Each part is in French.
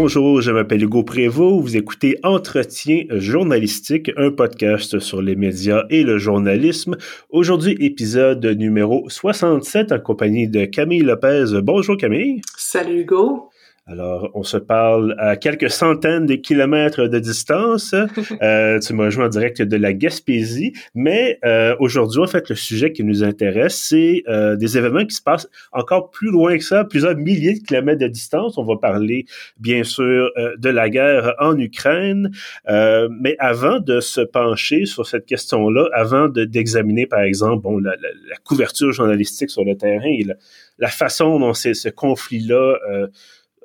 Bonjour, je m'appelle Hugo Prévost. Vous écoutez Entretien journalistique, un podcast sur les médias et le journalisme. Aujourd'hui, épisode numéro 67 en compagnie de Camille Lopez. Bonjour Camille. Salut Hugo. Alors, on se parle à quelques centaines de kilomètres de distance. Euh, tu m'as rejoint en direct de la Gaspésie, mais euh, aujourd'hui, en fait, le sujet qui nous intéresse, c'est euh, des événements qui se passent encore plus loin que ça, plusieurs milliers de kilomètres de distance. On va parler, bien sûr, euh, de la guerre en Ukraine, euh, mais avant de se pencher sur cette question-là, avant d'examiner, par exemple, bon, la, la, la, couverture journalistique sur le terrain et la, la façon dont ce conflit-là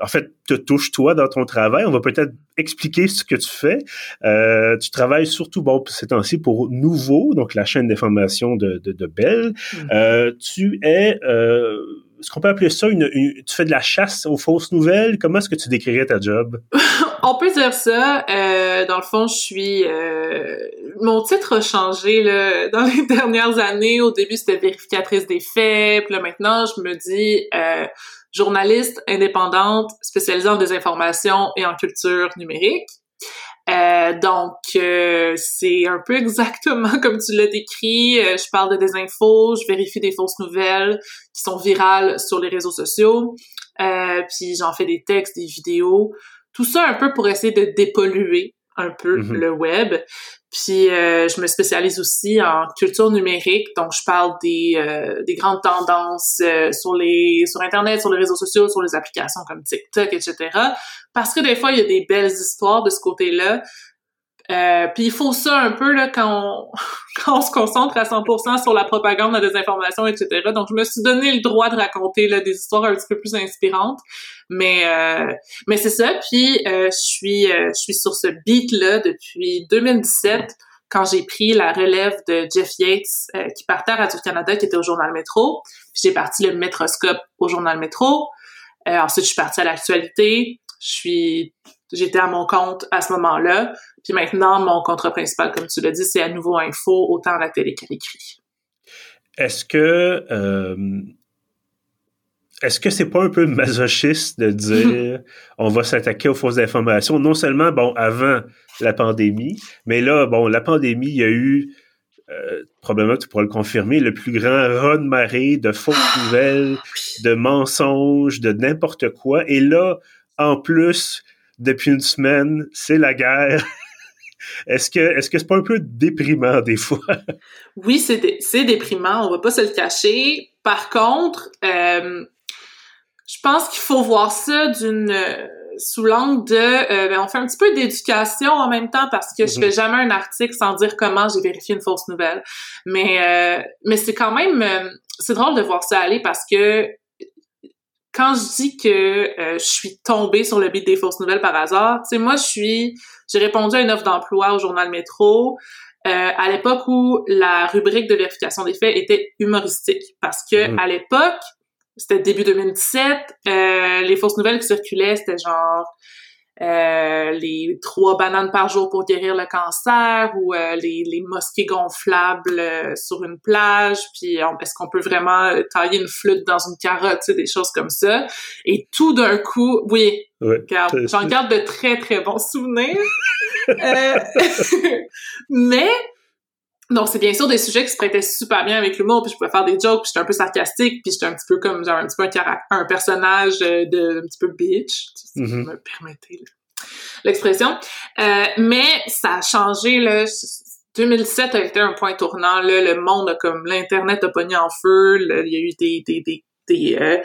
en fait, te touche toi dans ton travail. On va peut-être expliquer ce que tu fais. Euh, tu travailles surtout, bon, ces temps-ci pour Nouveau, donc la chaîne d'information de, de, de Bell. Mm-hmm. euh, tu es, euh, est-ce qu'on peut appeler ça une, une, tu fais de la chasse aux fausses nouvelles? Comment est-ce que tu décrirais ta job? On peut dire ça. Euh, dans le fond, je suis, euh, mon titre a changé là, dans les dernières années. Au début, c'était vérificatrice des faits. Puis là, maintenant, je me dis, euh, journaliste indépendante spécialisée en désinformation et en culture numérique. Euh, donc, euh, c'est un peu exactement comme tu l'as décrit. Euh, je parle de des infos, je vérifie des fausses nouvelles qui sont virales sur les réseaux sociaux, euh, puis j'en fais des textes, des vidéos, tout ça un peu pour essayer de dépolluer un peu mm -hmm. le web. Puis euh, je me spécialise aussi en culture numérique, donc je parle des, euh, des grandes tendances euh, sur les sur internet, sur les réseaux sociaux, sur les applications comme TikTok, etc. Parce que des fois il y a des belles histoires de ce côté-là. Euh, puis il faut ça un peu là quand on, quand on se concentre à 100% sur la propagande, la désinformation, etc. Donc je me suis donné le droit de raconter là, des histoires un petit peu plus inspirantes. Mais euh, mais c'est ça. Puis euh, je suis euh, je suis sur ce beat là depuis 2017 quand j'ai pris la relève de Jeff Yates euh, qui partait à Radio Canada qui était au journal Métro. J'ai parti le Métroscope au journal Métro. Euh, ensuite je suis partie à l'actualité. Je suis j'étais à mon compte à ce moment-là. Puis maintenant mon contrat principal comme tu l'as dit c'est à nouveau info autant la télé qu'à l'écrit. Est-ce que est-ce que c'est pas un peu masochiste de dire on va s'attaquer aux fausses informations? Non seulement bon avant la pandémie mais là bon la pandémie il y a eu euh, probablement tu pourras le confirmer le plus grand raz de marée de fausses nouvelles de mensonges de n'importe quoi et là en plus depuis une semaine c'est la guerre Est-ce que est-ce que c'est pas un peu déprimant des fois? Oui, c'est dé c'est déprimant, on va pas se le cacher. Par contre, euh, je pense qu'il faut voir ça d'une euh, sous l'angle de euh, ben on fait un petit peu d'éducation en même temps parce que mm -hmm. je fais jamais un article sans dire comment j'ai vérifié une fausse nouvelle mais euh, mais c'est quand même c'est drôle de voir ça aller parce que quand je dis que euh, je suis tombée sur le beat des fausses nouvelles par hasard tu sais moi je suis j'ai répondu à une offre d'emploi au journal Métro à l'époque où la rubrique de vérification des faits était humoristique parce que mm -hmm. à l'époque c'était début 2017. Euh, les fausses nouvelles qui circulaient, c'était genre euh, les trois bananes par jour pour guérir le cancer ou euh, les, les mosquées gonflables euh, sur une plage, puis est-ce qu'on peut vraiment tailler une flûte dans une carotte, tu sais, des choses comme ça. Et tout d'un coup, oui, ouais, j'en garde de très, très bons souvenirs. Euh, mais donc, c'est bien sûr des sujets qui se prêtaient super bien avec l'humour, puis je pouvais faire des jokes, puis j'étais un peu sarcastique, puis j'étais un petit peu comme, genre, un petit peu un, caractère, un personnage de, un petit peu bitch, si mm -hmm. vous me permettez l'expression. Euh, mais ça a changé, là, 2017 a été un point tournant, là, le monde a comme, l'Internet a pogné en feu, là, il y a eu des, des, des des, euh,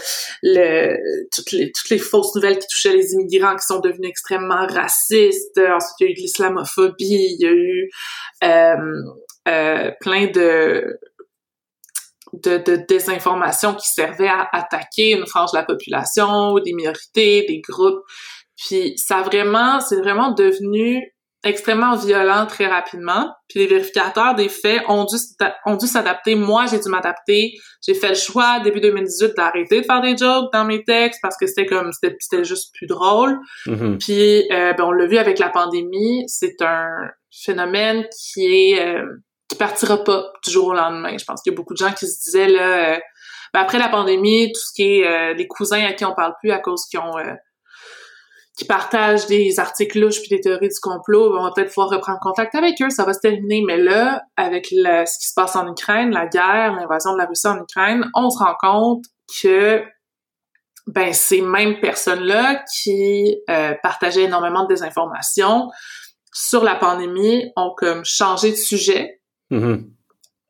le, toutes, les, toutes les fausses nouvelles qui touchaient les immigrants qui sont devenus extrêmement racistes. Ensuite, il y a eu de l'islamophobie, il y a eu euh, euh, plein de, de, de désinformation qui servait à attaquer une frange de la population, des minorités, des groupes. Puis ça vraiment, c'est vraiment devenu extrêmement violent très rapidement. Puis les vérificateurs des faits ont dû ont dû s'adapter. Moi, j'ai dû m'adapter. J'ai fait le choix début 2018 d'arrêter de faire des jokes dans mes textes parce que c'était comme c'était juste plus drôle. Mm -hmm. Puis euh, ben, on l'a vu avec la pandémie, c'est un phénomène qui est euh, qui partira pas du jour au lendemain. Je pense qu'il y a beaucoup de gens qui se disaient là euh, ben, après la pandémie, tout ce qui est euh, les cousins à qui on parle plus à cause qu'ils ont qui partagent des articles louches puis des théories du complot, ben, on va peut-être pouvoir reprendre contact avec eux, ça va se terminer. Mais là, avec ce qui se passe en Ukraine, la guerre, l'invasion de la Russie en Ukraine, on se rend compte que ben ces mêmes personnes-là qui euh, partageaient énormément de désinformation sur la pandémie ont comme changé de sujet mm-hmm.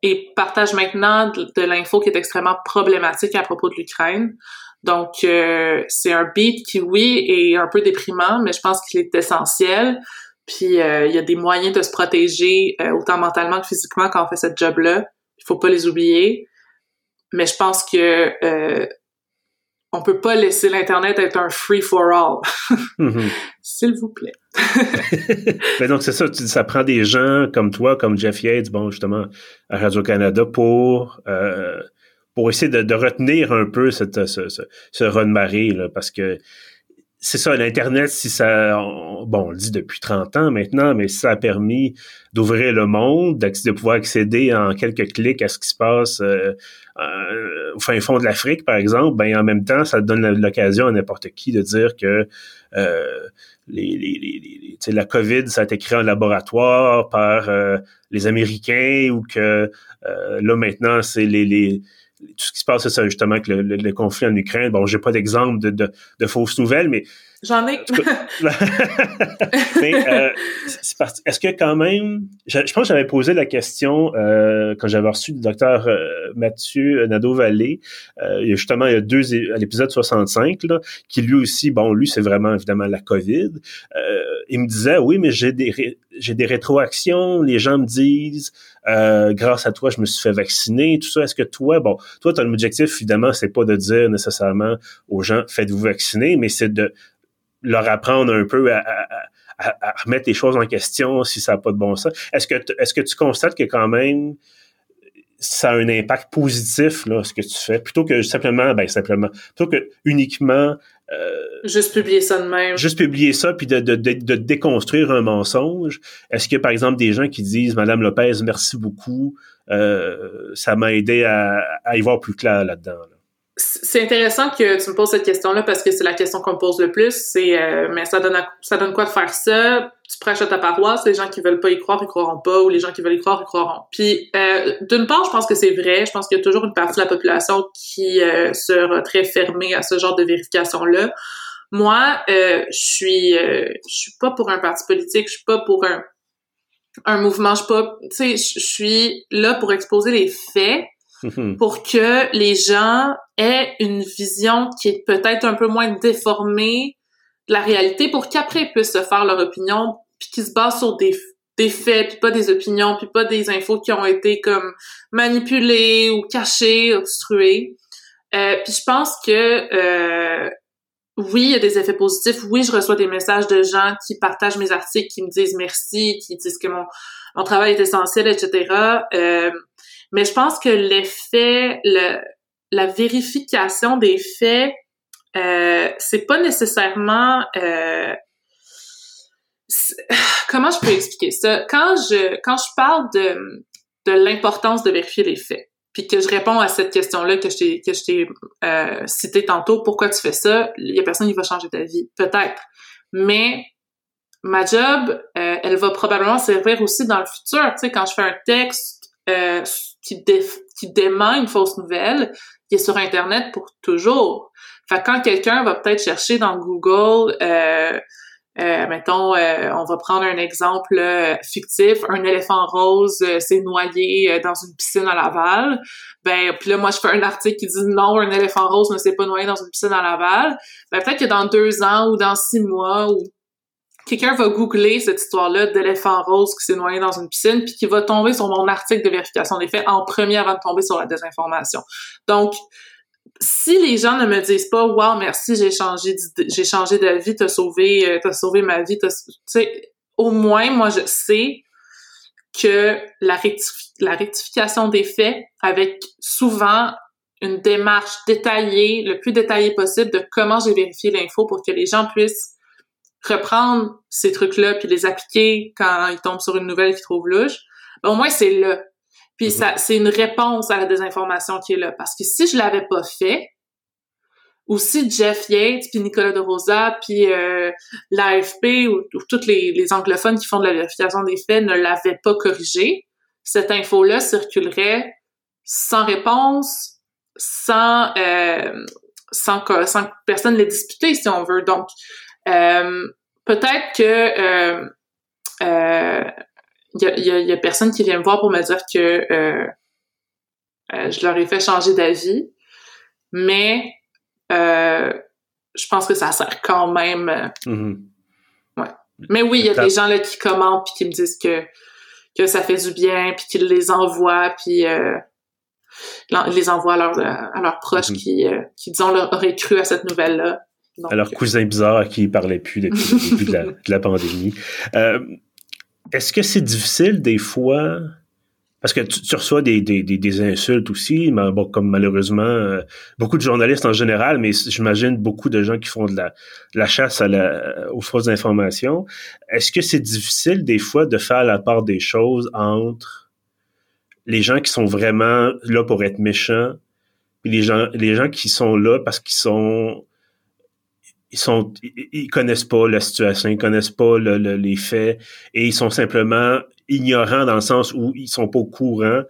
et partagent maintenant de l'info qui est extrêmement problématique à propos de l'Ukraine. Donc, euh, c'est un beat qui, oui, est un peu déprimant, mais je pense qu'il est essentiel. Puis, euh, il y a des moyens de se protéger, euh, autant mentalement que physiquement, quand on fait ce job-là. Il faut pas les oublier. Mais je pense que on peut pas laisser l'internet être un free for all. Mm-hmm. S'il vous plaît. Mais donc c'est ça, ça prend des gens comme toi, comme Jeff Yates, bon justement à Radio Canada pour pour essayer de, retenir un peu cette, ce, ce, ce run-marée, parce que c'est ça, l'Internet, si ça, bon, on le dit depuis 30 ans maintenant, mais ça a permis d'ouvrir le monde, de pouvoir accéder en quelques clics à ce qui se passe euh, euh, au fin fond de l'Afrique, par exemple, ben en même temps, ça donne l'occasion à n'importe qui de dire que euh, les, les, les, la COVID, ça a été créé en laboratoire par les Américains ou que là maintenant, c'est les tout ce qui se passe, c'est ça, justement, avec le, conflit en Ukraine. Bon, j'ai pas d'exemple de, de, de, fausses nouvelles, mais... J'en ai. mais euh, est-ce que quand même... Je, pense que j'avais posé la question euh, quand j'avais reçu le docteur euh, Mathieu Nadeau-Vallée. Euh, justement, il y a deux... à l'épisode 65, là, qui lui aussi, bon, lui, c'est vraiment, évidemment, la COVID. Euh, il me disait, oui, mais j'ai des, j'ai des rétroactions, les gens me disent, euh, grâce à toi, je me suis fait vacciner, tout ça. Est-ce que toi, bon, toi, ton objectif, évidemment, c'est pas de dire nécessairement aux gens, faites-vous vacciner, mais c'est de leur apprendre un peu à, remettre les choses en question si ça n'a pas de bon sens. Est-ce que, est-ce que tu constates que quand même, ça a un impact positif, là, ce que tu fais, plutôt que simplement, ben simplement, plutôt que uniquement euh, juste publier ça de même. Juste publier ça, puis de, de, de, déconstruire un mensonge? Est-ce que, par exemple, des gens qui disent, Madame Lopez, merci beaucoup, euh, ça m'a aidé à, à, y voir plus clair là-dedans. là? dedans c'est intéressant que tu me poses cette question-là parce que c'est la question qu'on me pose le plus. C'est euh, mais ça donne ça donne quoi de faire ça? Tu prêches à ta paroisse. Les gens qui veulent pas y croire, ils croiront pas, ou les gens qui veulent y croire, ils croiront. Puis euh, d'une part, je pense que c'est vrai. Je pense qu'il y a toujours une partie de la population qui euh, sera très fermée à ce genre de vérification-là. Moi, je suis je suis pas pour un parti politique. Je suis pas pour un un mouvement. Je suis pas. Tu sais, je suis là pour exposer les faits Mhm. pour que les gens aient une vision qui est peut-être un peu moins déformée de la réalité pour qu'après ils puissent se faire leur opinion puis qu'ils se basent sur des faits puis pas des opinions puis pas des infos qui ont été comme manipulées ou cachées obstruées euh, puis je pense que euh, oui, il y a des effets positifs. Oui, je reçois des messages de gens qui partagent mes articles, qui me disent merci, qui disent que mon, mon travail est essentiel, etc. Euh, mais je pense que l'effet, le, la vérification des faits, euh, c'est pas nécessairement euh, comment je peux expliquer ça? Quand je quand je parle de de l'importance de vérifier les faits puis que je réponds à cette question-là que je t'ai que je t'ai euh, cité tantôt pourquoi tu fais ça? Il y a personne qui va changer ta vie peut-être. Mais ma job euh, elle va probablement servir aussi dans le futur tu sais quand je fais un texte euh, qui, qui dément une fausse nouvelle, qui est sur Internet pour toujours. Fait quand quelqu'un va peut-être chercher dans Google, euh, euh, mettons, euh, on va prendre un exemple euh, fictif, un éléphant rose s'est noyé dans une piscine à Laval. Ben, puis là, moi, je fais un article qui dit non, un éléphant rose ne s'est pas noyé dans une piscine à Laval. Ben, peut-être que dans deux ans ou dans six mois ou quelqu'un va googler cette histoire-là d'éléphant rose qui s'est noyé dans une piscine, puis qui va tomber sur mon article de vérification des faits en premier avant de tomber sur la désinformation. Donc, si les gens ne me disent pas wow merci j'ai changé j'ai changé de vie t'as sauvé euh, t'as sauvé ma vie tu sais au moins moi je sais que la, la rectification des faits avec souvent une démarche détaillée le plus détaillée possible de comment j'ai vérifié l'info pour que les gens puissent reprendre ces trucs-là puis les appliquer quand ils tombent sur une nouvelle qu'ils trouvent louche, ben, au moins c'est là. Puis mhm. ça, c'est une réponse à la désinformation qui est là. Parce que si je l'avais pas fait, aussi Jeff Yates, puis Nicolas de Rosa, puis euh, l'AFP ou, ou tous les, les, anglophones qui font de la vérification des faits ne l'avaient pas corrigé, cette info-là circulerait sans réponse, sans, euh, sans, que, sans que personne l'ait disputé, si on veut. Donc, peut-être que euh, euh, y, a, y, a, y, a, personne qui vient me voir pour me dire que euh, euh, je leur ai fait changer d'avis, mais euh, je pense que ça sert quand même. Mm-hmm. Ouais. Mais oui, il y a des gens là qui commentent puis qui me disent que que ça fait du bien puis qu'ils les envoient puis les envoient à leurs à leurs proches mm-hmm. qui qui disons auraient cru à cette nouvelle là. Donc, à leurs cousins bizarres à qui ils parlaient plus depuis le début de la, de la pandémie. Euh, est-ce que c'est difficile des fois? Parce que tu, tu reçois des, des, des, des, insultes aussi, mais bon, comme malheureusement euh, beaucoup de journalistes en général, mais j'imagine beaucoup de gens qui font de la, de la chasse à la, aux fausses informations. Est-ce que c'est difficile des fois de faire la part des choses entre les gens qui sont vraiment là pour être méchants et les gens, les gens qui sont là parce qu'ils sont ils sont ils connaissent pas la situation, ils connaissent pas le, le, les faits et ils sont simplement ignorants dans le sens où ils sont pas au courant.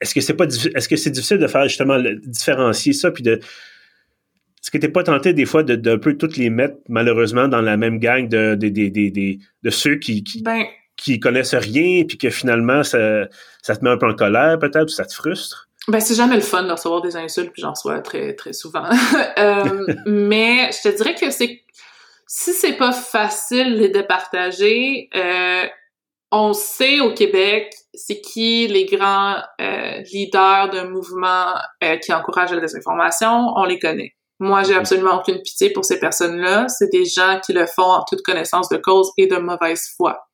Est-ce que c'est pas est-ce que c'est difficile de faire justement le, différencier ça puis de est-ce que t'es pas tenté des fois de, de un peu toutes les mettre malheureusement dans la même gang de de, de, ceux qui qui, ben, qui connaissent rien puis que finalement ça ça te met un peu en colère peut-être ou ça te frustre? Ben, c'est jamais le fun de recevoir des insultes, puis j'en reçois très, très souvent. euh, mais je te dirais que c'est si c'est pas facile de départager, euh, on sait au Québec c'est qui les grands euh, leaders d'un mouvement euh, qui encourage la désinformation, on les connaît. Moi, j'ai absolument aucune pitié pour ces personnes-là. C'est des gens qui le font en toute connaissance de cause et de mauvaise foi.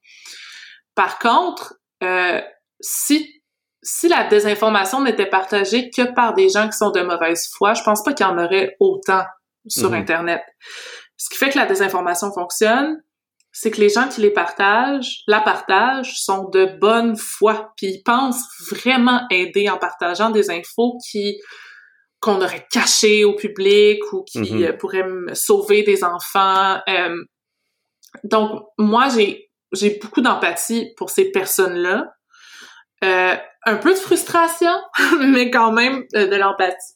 Par contre, euh, si si la désinformation n'était partagée que par des gens qui sont de mauvaise foi, je pense pas qu'il y en aurait autant sur -hmm. Internet. Ce qui fait que la désinformation fonctionne, c'est que les gens qui les partagent, la partagent, sont de bonne foi, puis ils pensent vraiment aider en partageant des infos qui qu'on aurait cachées au public ou qui mm -hmm. pourraient sauver des enfants. Euh, donc moi j'ai j'ai beaucoup d'empathie pour ces personnes-là. Euh, un peu de frustration, mais quand même euh, de l'empathie.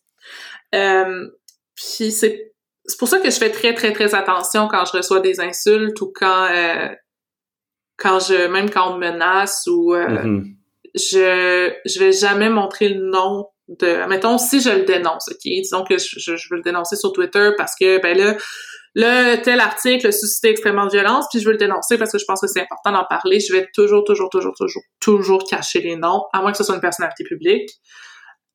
Euh, puis c'est c'est pour ça que je fais très très très attention quand je reçois des insultes ou quand euh, quand je même quand on me menace ou euh, mm -hmm. je je vais jamais montrer le nom de mettons si je le dénonce ok? Disons que je, je, je veux le dénoncer sur Twitter parce que ben là le tel article a suscité extrêmement de violence, puis je veux le dénoncer parce que je pense que c'est important d'en parler. Je vais toujours, toujours, toujours, toujours, toujours cacher les noms, à moins que ce soit une personnalité publique.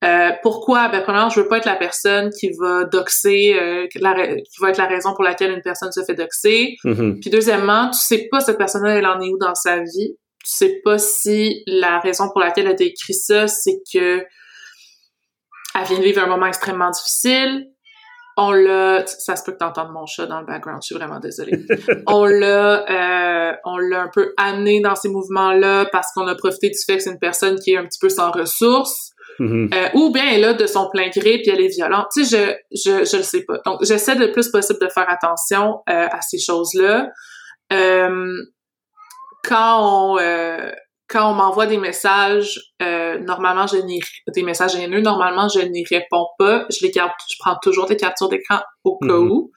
Euh, pourquoi? Ben, premièrement, je veux pas être la personne qui va doxer, euh, la, qui va être la raison pour laquelle une personne se fait doxer. Mm -hmm. Puis deuxièmement, tu sais pas cette personne-là, elle en est où dans sa vie. Tu sais pas si la raison pour laquelle elle a écrit ça, c'est que elle vient de vivre un moment extrêmement difficile, on l'a, ça se peut que t'entendes mon chat dans le background, je suis vraiment désolée. on l'a, euh, on l'a un peu amené dans ces mouvements-là parce qu'on a profité du fait que c'est une personne qui est un petit peu sans ressources. Mm -hmm. euh, ou bien elle a de son plein gré puis elle est violente. Tu sais, je, je, je le sais pas. Donc, j'essaie le plus possible de faire attention euh, à ces choses-là. Euh, quand on, euh, quand on m'envoie des messages, euh, normalement, je n'y des messages haineux, normalement, je n'y réponds pas. Je les garde, je prends toujours des captures d'écran au cas mm -hmm. où.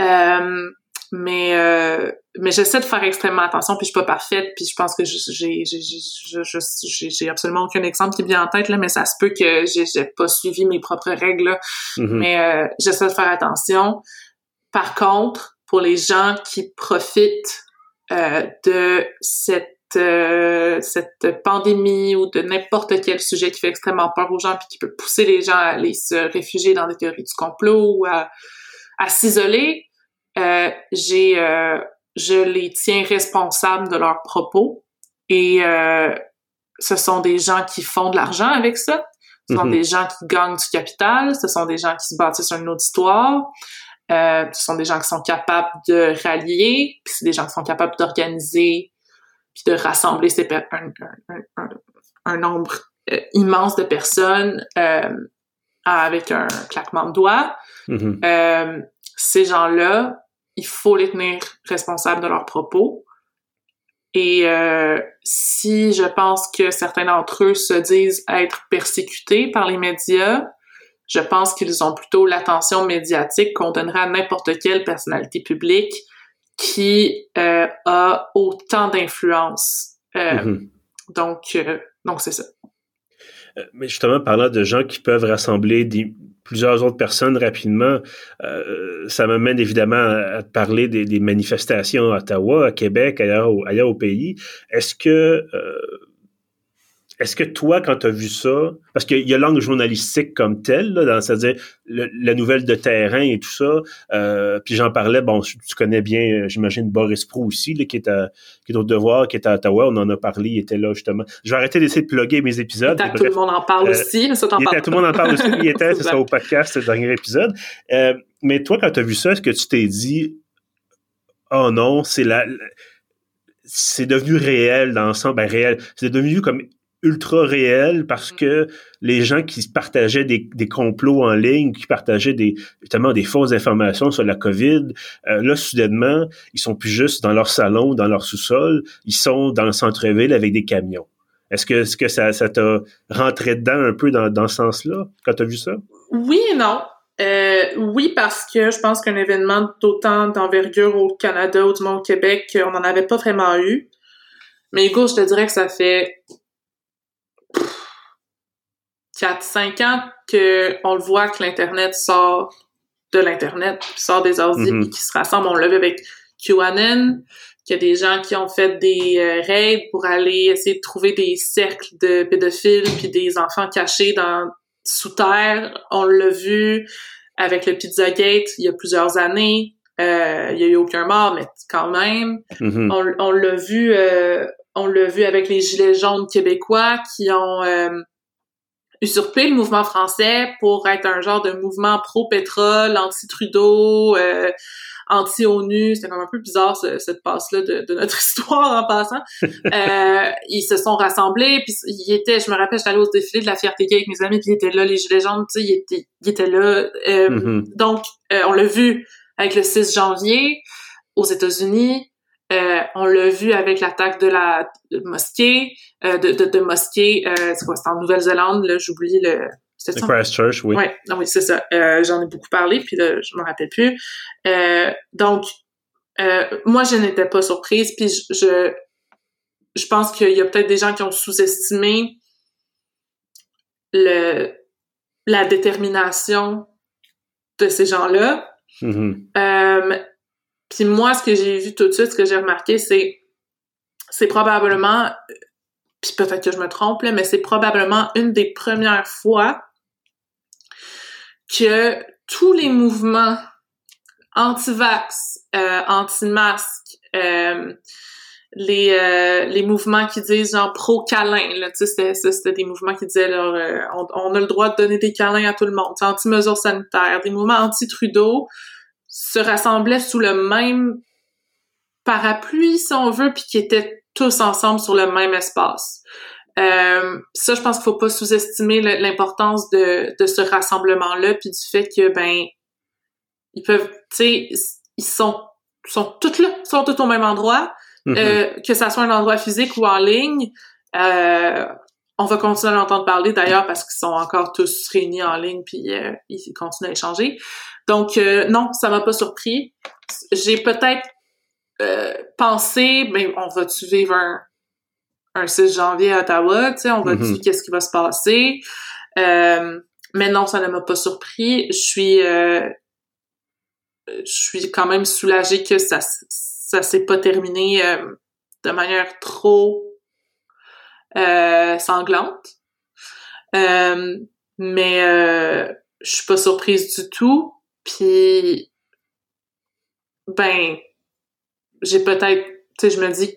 Euh, mais euh, mais j'essaie de faire extrêmement attention, puis je suis pas parfaite, puis je pense que j'ai j'ai absolument aucun exemple qui me vient en tête là, mais ça se peut que j'ai pas suivi mes propres règles, mm -hmm. mais euh, j'essaie de faire attention. Par contre, pour les gens qui profitent euh, de cette euh, cette pandémie ou de n'importe quel sujet qui fait extrêmement peur aux gens puis qui peut pousser les gens à aller se réfugier dans des théories du complot ou à, à s'isoler, euh, j'ai euh, je les tiens responsables de leurs propos et euh, ce sont des gens qui font de l'argent avec ça. Ce sont mm -hmm. des gens qui gagnent du capital, ce sont des gens qui se bâtissent une autre histoire, euh, ce sont des gens qui sont capables de rallier, puis c'est des gens qui sont capables d'organiser puis de rassembler ces un, un, un, un, nombre euh, immense de personnes. Euh, avec un claquement de doigts. Mhm. Euh, ces gens-là, il faut les tenir responsables de leurs propos. Et euh, si je pense que certains d'entre eux se disent être persécutés par les médias, je pense qu'ils ont plutôt l'attention médiatique qu'on donnerait à n'importe quelle personnalité publique qui euh, a autant d'influence. Euh, Mhm. Donc, euh, donc c'est ça. Mais justement, parlant de gens qui peuvent rassembler des, plusieurs autres personnes rapidement, ça m'amène évidemment à, parler des, des manifestations à Ottawa, à Québec, ailleurs au, ailleurs au pays. Est-ce que est-ce que toi, quand tu as vu ça, parce qu'il y a l'angle journalistique comme tel, c'est-à-dire la nouvelle de terrain et tout ça, euh, puis j'en parlais, bon, tu connais bien, euh, j'imagine, Boris Pro aussi, là, qui, est à, qui est au devoir, qui est à Ottawa, on en a parlé, il était là justement. Je vais arrêter d'essayer de plugger mes épisodes. Tout le monde en parle Euh, aussi, mais ça t'en parle tout le monde en parle aussi. Il était, c'est ça, au podcast, le dernier épisode. Euh, mais toi, quand tu as vu ça, est-ce que tu t'es dit, oh non, c'est la, la- c'est devenu réel dans le sens, ben réel, c'est devenu comme ultra réel parce Mm. que les gens qui partageaient des, des complots en ligne, qui partageaient des, notamment des fausses informations sur la COVID, euh, là, soudainement, ils sont plus juste dans leur salon, dans leur sous-sol, ils sont dans le centre-ville avec des camions. Est-ce que, est-ce que ça, ça t'a rentré dedans un peu dans, dans ce sens-là, quand t'as vu ça? Oui et non. Euh, oui, parce que je pense qu'un événement d'autant d'envergure au Canada ou du moins au Québec, on n'en avait pas vraiment eu. Mais écoute, je te dirais que ça fait 4-5 ans que on le voit que l'Internet sort de l'Internet, sort des ordi, puis qui se rassemblent. On l'a vu avec QAnon, qu'il y a des gens qui ont fait des euh, raids pour aller essayer de trouver des cercles de pédophiles puis des enfants cachés dans sous terre. On l'a vu avec le Pizzagate il y a plusieurs années. Euh, il y a eu aucun mort, mais quand même. Mhm. On, on l'a vu, euh, on l'a vu avec les gilets jaunes québécois qui ont euh, usurpé le mouvement français pour être un genre de mouvement pro-pétrole, anti-Trudeau, euh, anti-ONU. C'était comme un peu bizarre ce- cette passe-là de, de notre histoire en passant. Euh, ils se sont rassemblés, puis ils étaient, je me rappelle, j'étais allée au défilé de la fierté gay avec mes amis, puis ils étaient là, les gilets jaunes, tu sais, ils étaient, ils étaient là. Euh, Mhm. donc, euh, on l'a vu avec le 6 janvier aux États-Unis. Euh, on l'a vu avec l'attaque de la de mosquée, euh, de, de, de mosquée, euh, c'est quoi, c'est en Nouvelle-Zélande, là, j'oublie le... Christchurch, oui. Ouais, non, oui, c'est ça. J'en ai beaucoup parlé, puis là, je me rappelle plus. Donc, moi, je n'étais pas surprise, puis je, je, je pense qu'il y a peut-être des gens qui ont sous-estimé le la détermination de ces gens-là. Mhm. Euh, puis moi, ce que j'ai vu tout de suite, ce que j'ai remarqué, c'est c'est probablement, puis peut-être que je me trompe, là, mais c'est probablement une des premières fois que tous les mouvements anti-vax, euh, anti-masque, euh, les, euh, les mouvements qui disent genre pro-câlin, là, c'était, des mouvements qui disaient, euh, on, on a le droit de donner des câlins à tout le monde, anti-mesures sanitaires, des mouvements anti-Trudeau, se rassemblaient sous le même parapluie, si on veut, puis qui étaient tous ensemble sur le même espace. Euh, ça, je pense qu'il faut pas sous-estimer l'importance de, de ce rassemblement-là, puis du fait que, ben, ils peuvent, tu sais, ils sont, sont tous là, ils sont tous au même endroit, Mhm. euh, que ça soit un endroit physique ou en ligne. Euh, on va continuer à l'entendre parler d'ailleurs parce qu'ils sont encore tous réunis en ligne puis euh, ils continuent à échanger. Donc euh, non, ça m'a pas surpris. J'ai peut-être euh, pensé, mais on va-tu vivre un, un 6 janvier à Ottawa, tu sais, on va-tu, Mhm. qu'est-ce qui va se passer? Euh, mais non, ça ne m'a pas surpris. Je suis, euh, je suis quand même soulagée que ça, ça s'est pas terminé euh, de manière trop euh, sanglante. Euh, mais euh, je suis pas surprise du tout. Puis, ben, j'ai peut-être, tu sais, je me dis,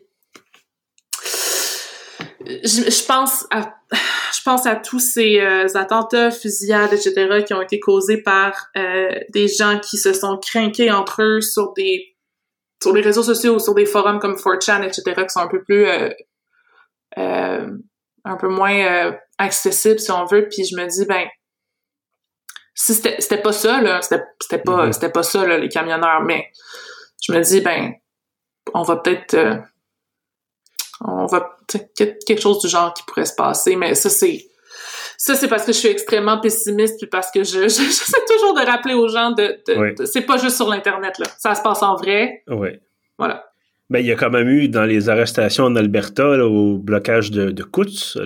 je, pense à, je pense à tous ces euh, attentats, fusillades, etc., qui ont été causés par euh, des gens qui se sont craqués entre eux sur des, sur les réseaux sociaux ou sur des forums comme 4chan, etc., qui sont un peu plus, euh, un peu moins euh, accessibles, si on veut. Puis je me dis, ben, si c'était c'était pas ça là, c'était c'était pas Mhm. c'était pas ça là, les camionneurs, mais je me dis ben on va peut-être euh, on va quelque chose du genre qui pourrait se passer, mais ça c'est ça c'est parce que je suis extrêmement pessimiste puis parce que je je- j'essaie toujours de rappeler aux gens de, de- Oui. de- c'est pas juste sur l'internet là, ça se passe en vrai, Ouais. voilà. Ben, il y a quand même eu dans les arrestations en Alberta, là, au blocage de, de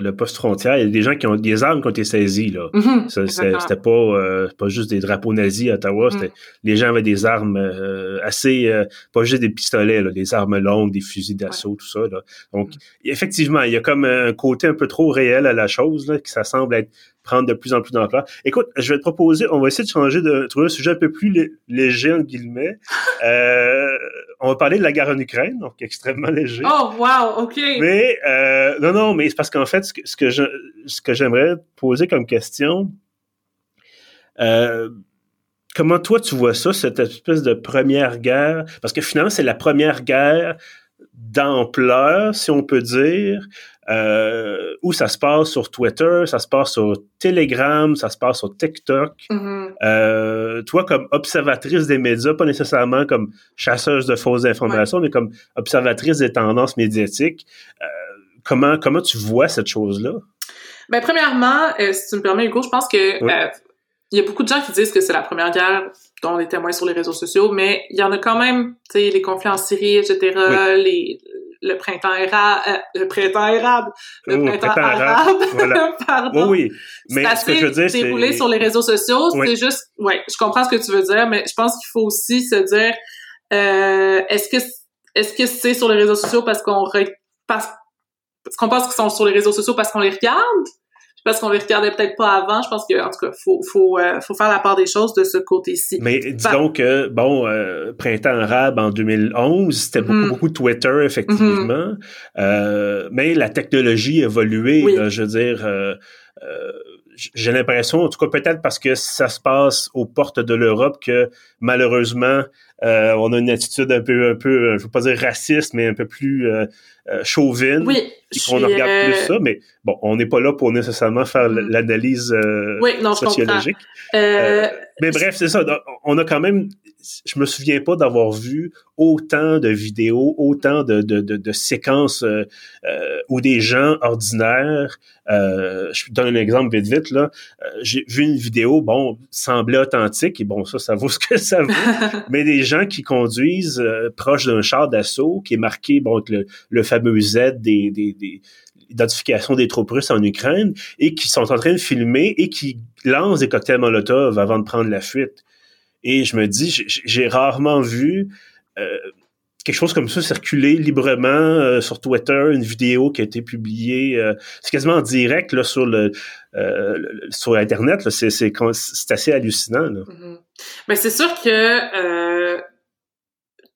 le poste frontière, il y a des gens qui ont des armes qui ont été saisies. Là. Mhm, exactement. C'était pas, euh, pas juste des drapeaux nazis à Ottawa, Mm. c'était les gens avaient des armes euh, assez, euh, pas juste des pistolets, là, des armes longues, des fusils d'assaut, tout ça. Là. Donc, effectivement, il y a comme un côté un peu trop réel à la chose, là, que ça semble être prendre de plus en plus d'ampleur. Écoute, je vais te proposer, on va essayer de changer de trouver un sujet un peu plus lé- léger, entre guillemets. Euh, on va parler de la guerre en Ukraine, donc extrêmement léger. Oh wow, OK. Mais euh, non, non, mais c'est parce qu'en fait, ce que, ce que je, ce que j'aimerais poser comme question, euh, comment toi tu vois ça, cette espèce de première guerre? Parce que finalement, c'est la première guerre d'ampleur, si on peut dire, euh, où ça se passe sur Twitter, ça se passe sur Telegram, ça se passe sur TikTok. Mhm. Euh, toi, comme observatrice des médias, pas nécessairement comme chasseuse de fausses informations, mais comme observatrice des tendances médiatiques, euh, comment, comment tu vois cette chose-là? Ben, premièrement, si tu me permets, Hugo, je pense que Oui. il y a beaucoup de gens qui disent que c'est la première guerre dont on est témoin sur les réseaux sociaux, mais il y en a quand même, tu sais, les conflits en Syrie, etc., les, le printemps arabe, le printemps arabe, le Oh, printemps printemps arabe, voilà. pardon. Oui, oui. Mais ce que je veux dire, déroulé c'est... sur les réseaux sociaux, Oui. c'est juste, ouais, je comprends ce que tu veux dire, mais je pense qu'il faut aussi se dire, euh, est-ce que est-ce que c'est sur les réseaux sociaux parce qu'on re- parce, parce qu'on pense qu'ils sont sur les réseaux sociaux parce qu'on les regarde? Parce qu'on les regardait peut-être pas avant. Je pense que, en tout cas, faut, faut, euh, faut faire la part des choses de ce côté-ci. Mais disons que, bon, euh, Printemps arabe en 2011, c'était beaucoup, Mhm. beaucoup Twitter, effectivement. Euh, mais la technologie a évolué, Oui. là, je veux dire... j'ai l'impression, en tout cas peut-être parce que ça se passe aux portes de l'Europe, que malheureusement, euh, on a une attitude un peu, un peu, je veux pas dire raciste, mais un peu plus euh, euh, chauvine. Oui, suis, regarde euh, plus ça, mais bon, on n'est pas là pour nécessairement faire Mhm. l'analyse euh, Oui, sociologique. Euh, Mais bref, c'est ça. On a quand même, je me souviens pas d'avoir vu autant de vidéos, autant de, de, de, de séquences euh, euh, où des gens ordinaires, euh, je donne un exemple vite vite là, euh, j'ai vu une vidéo, bon, semblait authentique et bon ça, ça vaut ce que ça vaut, mais des gens qui conduisent euh, proche d'un char d'assaut qui est marqué bon avec le, fameux Z des, des, des identification des troupes russes en Ukraine et qui sont en train de filmer et qui lancent des cocktails Molotov avant de prendre la fuite. Et je me dis, j'ai- rarement vu euh, quelque chose comme ça circuler librement euh, sur Twitter, une vidéo qui a été publiée, euh, c'est quasiment en direct là, sur le, sur Internet. C'est assez hallucinant. Mhm. Mais c'est sûr que euh,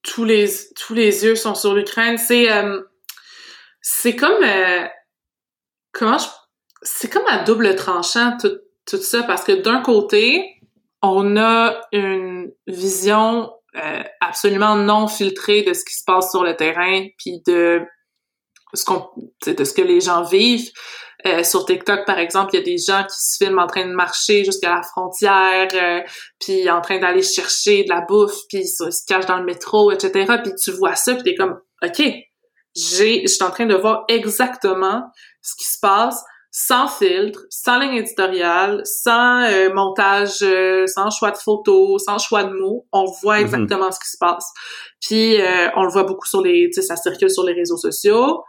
tous les tous les yeux sont sur l'Ukraine. C'est euh, c'est comme euh, comment je c'est comme à double tranchant tout tout ça parce que d'un côté on a une vision absolument non filtrée de ce qui se passe sur le terrain puis de ce qu'on de ce que les gens vivent euh, sur TikTok, par exemple, il y a des gens qui se filment en train de marcher jusqu'à la frontière, euh, puis en train d'aller chercher de la bouffe, puis ils se, cachent dans le métro, etc. Puis tu vois ça, puis t'es comme, OK, j'ai, je suis en train de voir exactement ce qui se passe sans filtre, sans ligne éditoriale, sans euh, montage, euh, sans choix de photos, sans choix de mots. On voit Mhm. exactement ce qui se passe. Puis euh, on le voit beaucoup sur les, tu sais, ça circule sur les réseaux sociaux.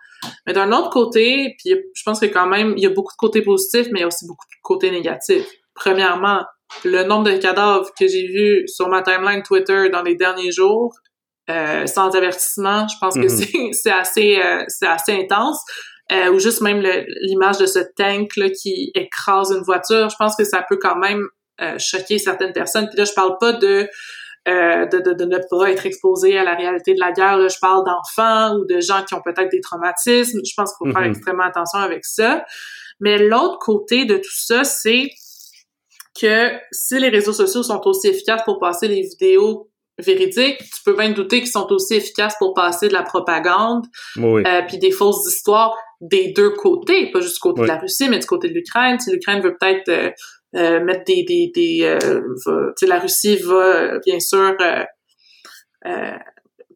Mais d'un autre côté, puis je pense que quand même, il y a beaucoup de côtés positifs, mais il y a aussi beaucoup de côtés négatifs. Premièrement, le nombre de cadavres que j'ai vus sur ma timeline Twitter dans les derniers jours, euh, sans avertissement, je pense que Mhm. c'est c'est assez euh, c'est assez intense. Euh, ou juste même l'image de ce tank là, qui écrase une voiture, je pense que ça peut quand même choquer certaines personnes. Puis là, je parle pas de euh, de, de, de ne pas être exposé à la réalité de la guerre. Là, je parle d'enfants ou de gens qui ont peut-être des traumatismes. Je pense qu'il faut faire Mhm. extrêmement attention avec ça. Mais l'autre côté de tout ça, c'est que si les réseaux sociaux sont aussi efficaces pour passer les vidéos véridiques, tu peux bien te douter qu'ils sont aussi efficaces pour passer de la propagande, Oui. euh, puis des fausses histoires des deux côtés, pas juste du côté Oui. de la Russie, mais du côté de l'Ukraine. Si l'Ukraine veut peut-être euh, euh, mettre des des, des euh, la Russie va bien sûr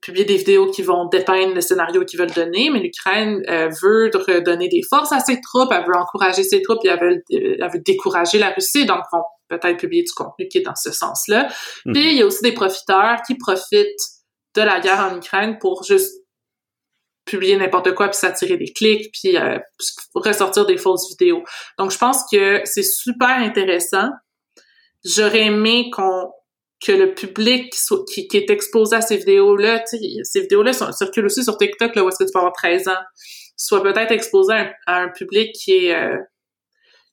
publier des vidéos qui vont dépeindre le scénario qu'ils veulent donner, mais l'Ukraine veut donner des forces à ses troupes, elle veut encourager ses troupes, et elle veut, elle veut décourager la Russie, donc vont peut-être publier du contenu qui est dans ce sens-là. Puis il y a aussi des profiteurs qui profitent de la guerre en Ukraine pour juste publier n'importe quoi puis s'attirer des clics puis euh, ressortir des fausses vidéos. Donc je pense que c'est super intéressant. J'aurais aimé qu'on que le public qui, qui, est exposé à ces vidéos-là, ces vidéos-là circulent aussi sur TikTok là où est-ce que tu peux avoir 13 ans, soit peut-être exposé à un, public qui est euh,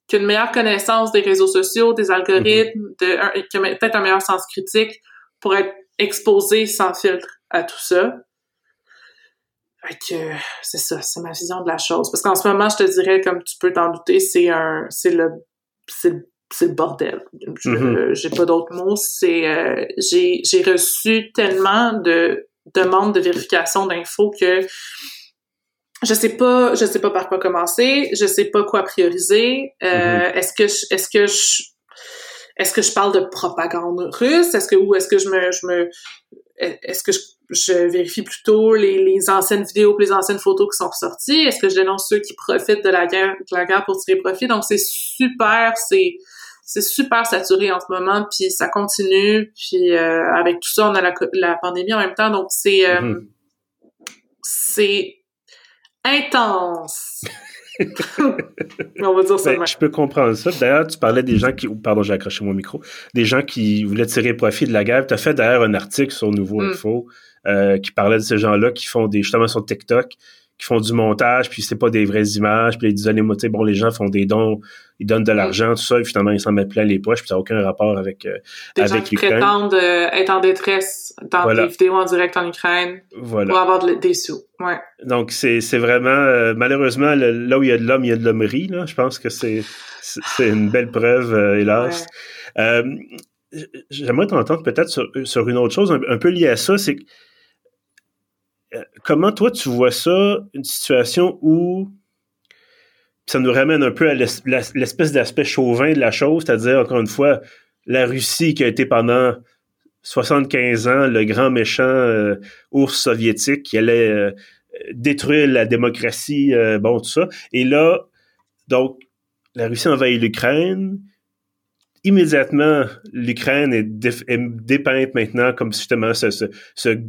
qui a une meilleure connaissance des réseaux sociaux, des algorithmes, mm-hmm. de, qui a peut-être un meilleur sens critique pour être exposé sans filtre à tout ça. Fait que c'est ça, c'est ma vision de la chose. Parce qu'en ce moment, je te dirais, comme tu peux t'en douter, c'est un, c'est le, c'est le bordel. Mm-hmm. J'ai pas d'autres mots. C'est, euh, j'ai, j'ai reçu tellement de demandes de vérification d'infos que je sais pas, je sais pas par quoi commencer. Je sais pas quoi prioriser. Euh, mm-hmm. Est-ce que, je, est-ce que je, est-ce que je parle de propagande russe? Est-ce que, ou est-ce que je me, je me, est-ce que je je vérifie plutôt les, les anciennes vidéos, les anciennes photos qui sont ressorties. Est-ce que je dénonce ceux qui profitent de la guerre, de la guerre pour tirer profit? Donc c'est super, c'est c'est super saturé en ce moment, puis ça continue. Puis euh, avec tout ça, on a la, la pandémie en même temps, donc c'est euh, mm-hmm. c'est intense. on va dire ça. Ben, je peux comprendre ça. D'ailleurs, tu parlais des gens qui. Pardon, j'ai accroché mon micro. Des gens qui voulaient tirer profit de la guerre. Tu as fait d'ailleurs un article sur Nouveau mm. Info euh, qui parlait de ces gens-là qui font des justement sur TikTok, qui font du montage, puis c'est pas des vraies images, puis ils disent bon, les gens font des dons, ils donnent de l'argent, tout ça, et finalement ils s'en mettent plein les poches, puis ça n'a aucun rapport avec euh, des gens qui prétendent euh, être en détresse dans des vidéos en direct en Ukraine pour avoir des sous. Ouais. Donc c'est vraiment euh, malheureusement là où il y a de l'homme, il y a de l'hommerie là. Je pense que c'est c'est une belle preuve, hélas. J'aimerais t'entendre peut-être sur, sur, une autre chose un, un peu liée à ça, c'est que comment toi tu vois ça, une situation où ça nous ramène un peu à l'espèce d'aspect chauvin de la chose, c'est-à-dire, encore une fois, la Russie qui a été pendant 75 ans le grand méchant euh, ours soviétique qui allait euh, détruire la démocratie, bon, tout ça. Et là, donc, la Russie envahit l'Ukraine. Immédiatement, l'Ukraine est, dépeinte maintenant comme justement ce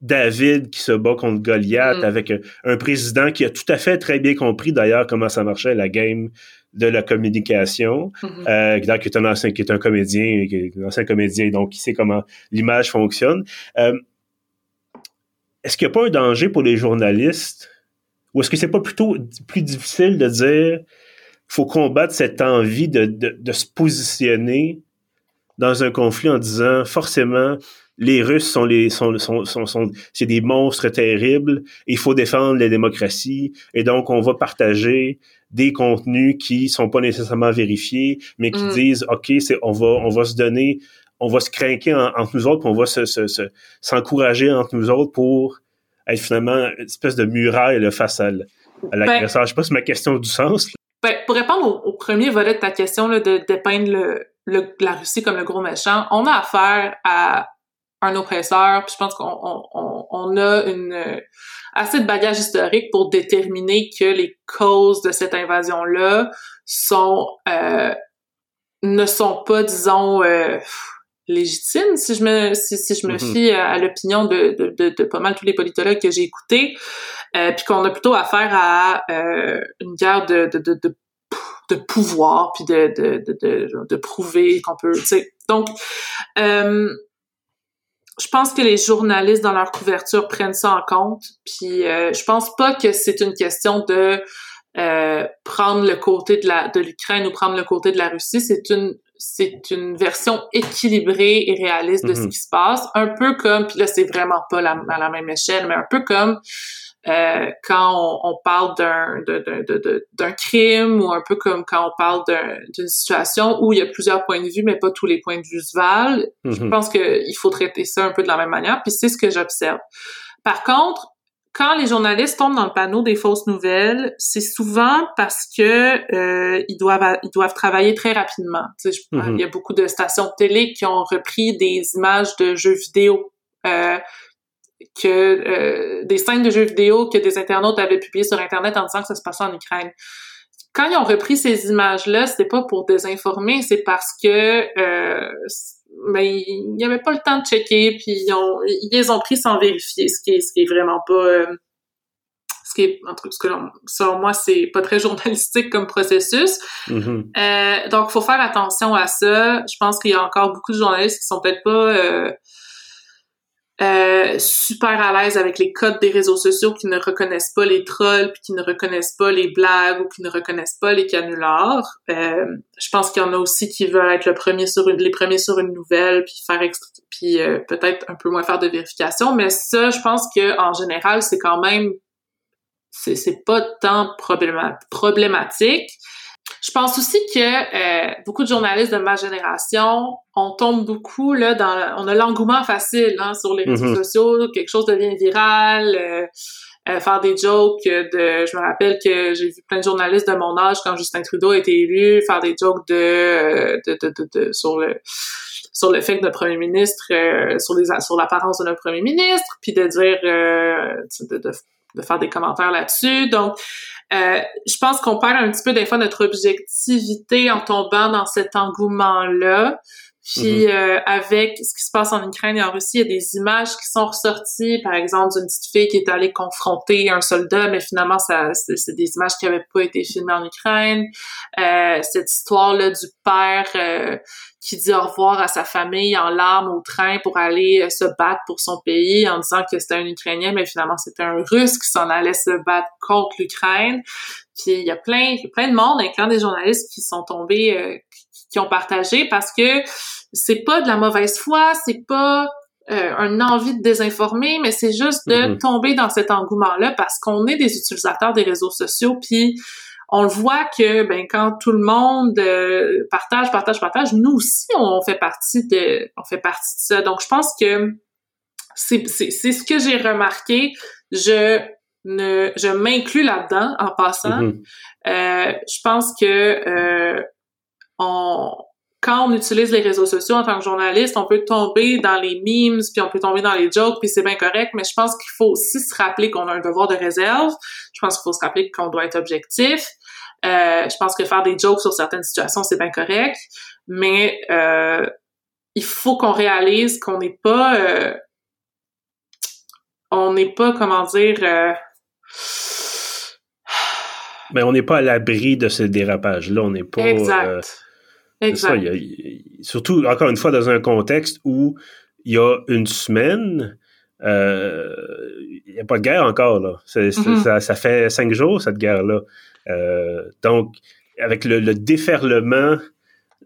David qui se bat contre Goliath mm. avec un, président qui a tout à fait très bien compris d'ailleurs comment ça marchait la game de la communication, mm-hmm. euh, qui est un ancien, qui est un comédien, qui est un ancien comédien, donc qui sait comment l'image fonctionne. Euh, est-ce qu'il n'y a pas un danger pour les journalistes, ou est-ce que c'est pas plutôt plus difficile de dire faut combattre cette envie de, de, de se positionner dans un conflit en disant forcément les Russes sont les sont, sont, sont, sont c'est des monstres terribles. Il faut défendre les démocraties et donc on va partager des contenus qui sont pas nécessairement vérifiés, mais qui mm. disent ok c'est on va on va se donner on va se craquer entre nous autres, puis on va se, se, s'encourager entre nous autres pour être finalement une espèce de muraille là, face à, l'agresseur. Ben, je sais pas si ma question a du sens. Ben, pour répondre au, premier volet de ta question là, de dépeindre le, le, la Russie comme le gros méchant, on a affaire à un oppresseur, puis je pense qu'on on, on, a une assez de bagage historique pour déterminer que les causes de cette invasion-là sont euh, ne sont pas, disons, euh, légitimes, si je me si, si je me mm-hmm. fie à, l'opinion de, de, de, de, pas mal tous les politologues que j'ai écoutés, euh, puis qu'on a plutôt affaire à euh, une guerre de, de, de, pouvoir puis de de, de, de, prouver qu'on peut tu sais donc euh, je pense que les journalistes dans leur couverture prennent ça en compte. Puis euh, je pense pas que c'est une question de euh, prendre le côté de la de l'Ukraine ou prendre le côté de la Russie. C'est une c'est une version équilibrée et réaliste de ce mm-hmm. qui se passe. Un peu comme, puis là c'est vraiment pas la, à la même échelle, mais un peu comme euh, quand on, parle d'un d'un crime ou un peu comme quand on parle d'une situation où il y a plusieurs points de vue, mais pas tous les points de vue se valent. Je mm-hmm. pense qu'il faut traiter ça un peu de la même manière, puis c'est ce que j'observe. Par contre, quand les journalistes tombent dans le panneau des fausses nouvelles, c'est souvent parce que euh, ils doivent ils doivent travailler très rapidement. Tu sais, mm-hmm. Il y a beaucoup de stations de télé qui ont repris des images de jeux vidéo. Euh, que euh, des scènes de jeux vidéo que des internautes avaient publiées sur internet en disant que ça se passait en Ukraine. Quand ils ont repris ces images-là, c'était pas pour désinformer, c'est parce que euh, ben, il n'y avait pas le temps de checker, puis ils, ont, ils les ont pris sans vérifier, ce qui est, ce qui est vraiment pas... Euh, ce qui est, en tout cas, selon moi, c'est pas très journalistique comme processus. Mm-hmm. euh, donc, faut faire attention à ça. Je pense qu'il y a encore beaucoup de journalistes qui sont peut-être pas... Euh, euh, super à l'aise avec les codes des réseaux sociaux qui ne reconnaissent pas les trolls, puis qui ne reconnaissent pas les blagues ou qui ne reconnaissent pas les canulars. Euh, je pense qu'il y en a aussi qui veulent être le premier sur une, les premiers sur une nouvelle, puis faire puis euh, peut-être un peu moins faire de vérification. Mais ça, je pense que en général, c'est quand même c'est pas tant problématique. Je pense aussi que euh, beaucoup de journalistes de ma génération, on tombe beaucoup là dans, on a l'engouement facile hein, sur les réseaux mm-hmm. sociaux, quelque chose devient viral, euh, euh, faire des jokes de, je me rappelle que j'ai vu plein de journalistes de mon âge quand Justin Trudeau a été élu, faire des jokes de, de, de, de, sur le sur le fait que notre premier ministre, sur les sur l'apparence de notre premier ministre, puis de dire de, de, de faire des commentaires là-dessus. Donc, euh, je pense qu'on perd un petit peu des fois notre objectivité en tombant dans cet engouement-là. Puis mm-hmm. euh, avec ce qui se passe en Ukraine et en Russie, il y a des images qui sont ressorties, par exemple d'une petite fille qui est allée confronter un soldat, mais finalement ça c'est des images qui n'avaient pas été filmées en Ukraine. Euh, cette histoire là du père euh, qui dit au revoir à sa famille en larmes au train pour aller euh, se battre pour son pays en disant que c'était un Ukrainien, mais finalement c'était un Russe qui s'en allait se battre contre l'Ukraine. Puis il y a plein, plein de monde, incluant des journalistes qui sont tombés, euh, qui ont partagé parce que c'est pas de la mauvaise foi, c'est pas euh, un envie de désinformer, mais c'est juste de mm-hmm. tomber dans cet engouement-là parce qu'on est des utilisateurs des réseaux sociaux, puis on le voit que ben quand tout le monde euh, partage, partage, partage, nous aussi on fait partie de, on fait partie de ça. Donc je pense que c'est c'est ce que j'ai remarqué. Je ne, je m'inclus là-dedans en passant. Mm-hmm. euh, je pense que euh, on quand on utilise les réseaux sociaux en tant que journaliste, on peut tomber dans les memes, puis on peut tomber dans les jokes, puis c'est bien correct, mais je pense qu'il faut aussi se rappeler qu'on a un devoir de réserve. Je pense qu'il faut se rappeler qu'on doit être objectif. Euh, je pense que faire des jokes sur certaines situations, c'est bien correct, mais euh, il faut qu'on réalise qu'on n'est pas... Euh, on n'est pas, comment dire... Euh, mais on n'est pas à l'abri de ce dérapage-là. On n'est pas... Exact Exact. surtout, encore une fois, dans un contexte où il y a une semaine, euh, il n'y a pas de guerre encore. Là. Mm-hmm. ça, fait cinq jours, cette guerre-là. Euh, donc, avec le, déferlement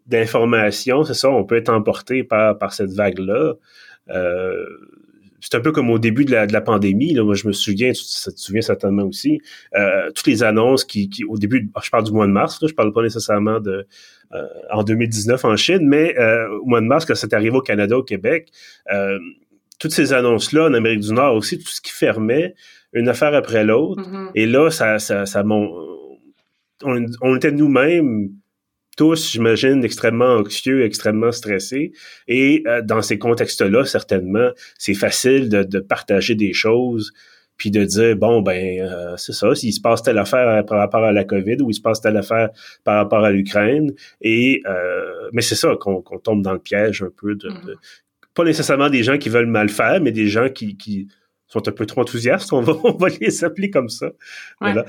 d'informations, c'est ça, on peut être emporté par, par cette vague-là. Euh, c'est un peu comme au début de la, de la pandémie. Là, moi, je me souviens, tu, te souviens certainement aussi, euh, toutes les annonces qui, qui, au début, je parle du mois de mars, là, je parle pas nécessairement de euh, en 2019 en Chine, mais euh, au mois de mars, quand c'est arrivé au Canada, au Québec, euh, toutes ces annonces-là en Amérique du Nord aussi, tout ce qui fermait, une affaire après l'autre. Mm-hmm. Et là, ça, ça, ça on, on était nous-mêmes tous, j'imagine, extrêmement anxieux, extrêmement stressés. Et euh, dans ces contextes-là, certainement, c'est facile de, de, partager des choses, puis de dire, bon, ben, euh, c'est ça, s'il se passe telle affaire par rapport à la COVID ou il se passe telle affaire par rapport à l'Ukraine. Et euh, mais c'est ça qu'on tombe dans le piège un peu de, mm-hmm. Pas nécessairement des gens qui veulent mal faire, mais des gens qui, qui sont un peu trop enthousiastes, on va, on va les appeler comme ça. Voilà.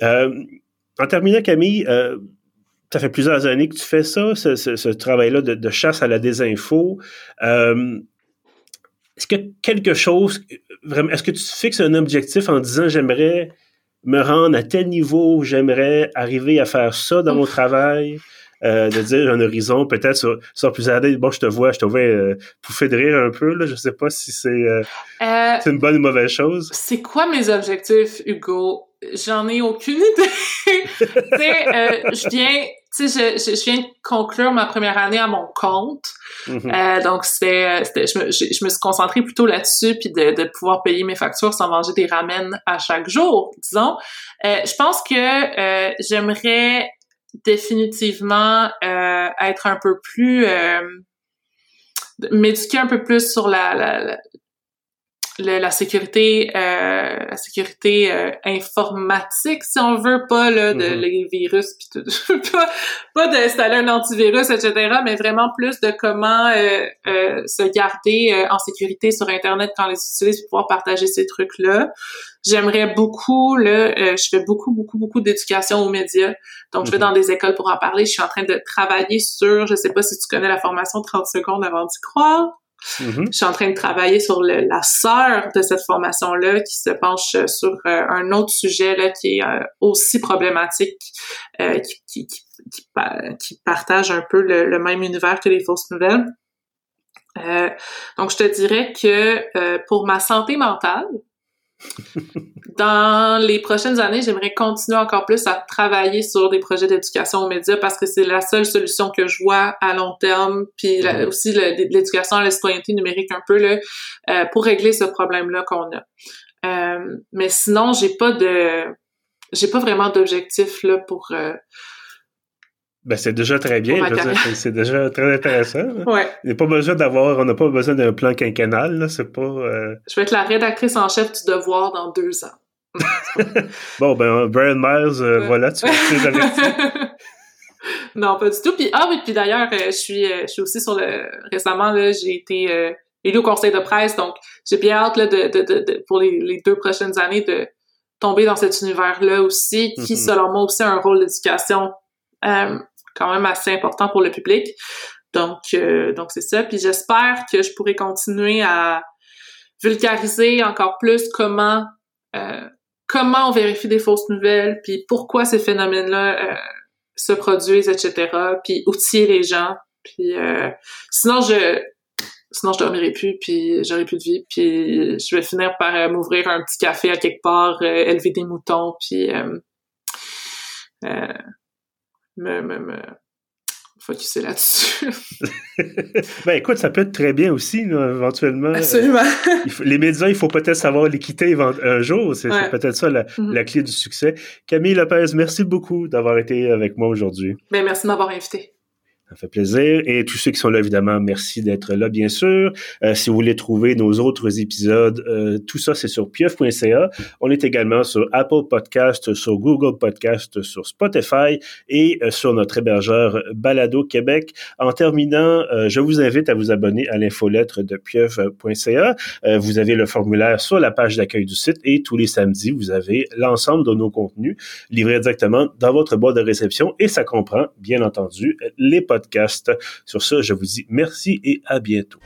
en terminant, Camille, ça fait plusieurs années que tu fais ça, ce, ce, travail-là de, de, chasse à la désinfo. Euh, est-ce que quelque chose, vraiment, est-ce que tu fixes un objectif en disant j'aimerais me rendre à tel niveau, j'aimerais arriver à faire ça dans mon travail? Euh, de dire un horizon peut-être sur, sur plusieurs années. Bon, je te vois, je te vois euh, pouffer de rire un peu. Là. Je sais pas si c'est euh, euh une bonne ou mauvaise chose. C'est quoi mes objectifs, Hugo? J'en ai aucune idée. Tu sais, je viens tu sais, je, je, viens de conclure ma première année à mon compte. Mm-hmm. euh, donc, c'était, je, me, je, je, me suis concentrée plutôt là-dessus, puis de, de pouvoir payer mes factures sans manger des ramen à chaque jour, disons. Euh, je pense que euh, j'aimerais définitivement euh, être un peu plus... Euh, m'éduquer un peu plus sur la, la, la sécurité euh, la sécurité euh, informatique si on veut pas là de mm-hmm. les virus puis tout. Pas, pas d'installer un antivirus etc mais vraiment plus de comment euh, euh se garder euh, en sécurité sur internet quand on les utilise pour pouvoir partager ces trucs là j'aimerais beaucoup là je fais beaucoup beaucoup beaucoup d'éducation aux médias. Donc je vais mm-hmm. dans des écoles pour en parler. Je suis en train de travailler sur je sais pas si tu connais la formation 30 secondes avant d'y croire Mm-hmm. Je suis en train de travailler sur la sœur de cette formation-là qui se penche sur euh, un autre sujet là, qui est euh, aussi problématique, euh, qui, partage un peu le, même univers que les fausses nouvelles. donc, je te dirais que pour ma santé mentale, dans les prochaines années, j'aimerais continuer encore plus à travailler sur des projets d'éducation aux médias parce que c'est la seule solution que je vois à long terme, puis aussi l'éducation à la citoyenneté numérique un peu là, euh, pour régler ce problème-là qu'on a. Euh, mais sinon, j'ai pas de, j'ai pas vraiment d'objectif là pour euh, ben, c'est déjà très bien. C'est déjà très intéressant. Ouais. Il n'y a pas besoin d'avoir, on n'a pas besoin d'un plan quinquennal, là. C'est pas. Euh, Je vais être la rédactrice en chef du devoir dans deux ans. bon, ben, Brian Myers, euh, voilà, tu Non, pas du tout. Puis, ah oui, puis d'ailleurs, euh, je suis, je suis aussi sur le. Récemment, là, j'ai été élu au conseil de presse, donc j'ai bien hâte là, de, de, de, pour les, les deux prochaines années de tomber dans cet univers-là aussi, qui, mm-hmm. selon moi, aussi a un rôle d'éducation euh, quand même assez important pour le public. Donc, euh, donc c'est ça. Puis j'espère que je pourrai continuer à vulgariser encore plus comment euh, comment on vérifie des fausses nouvelles, puis pourquoi ces phénomènes-là euh, se produisent, etc. Puis outiller les gens. Puis sinon je sinon je dormirai plus, puis j'aurai plus de vie, puis je vais finir par m'ouvrir un petit café à quelque part, élever des moutons, puis me, me, me focuser là-dessus. ben écoute, ça peut être très bien aussi, éventuellement. Absolument. les médias, il faut peut-être savoir les quitter un jour. C'est peut-être ça mm-hmm. la, clé du succès. Camille Lopez, merci beaucoup d'avoir été avec moi aujourd'hui. Ben, merci de m'avoir invité. Ça fait plaisir. Et tous ceux qui sont là, évidemment, merci d'être là, bien sûr. Euh, si vous voulez trouver nos autres épisodes, euh, tout ça, c'est sur pieuf.ca. On est également sur Apple Podcast, sur Google Podcast, sur Spotify et euh, sur notre hébergeur Balado Québec. En terminant, je vous invite à vous abonner à l'infolettre de pieuf.ca. vous avez le formulaire sur la page d'accueil du site et tous les samedis, vous avez l'ensemble de nos contenus livrés directement dans votre boîte de réception et ça comprend, bien entendu, les podcasts Sur ce, je vous dis merci et à bientôt.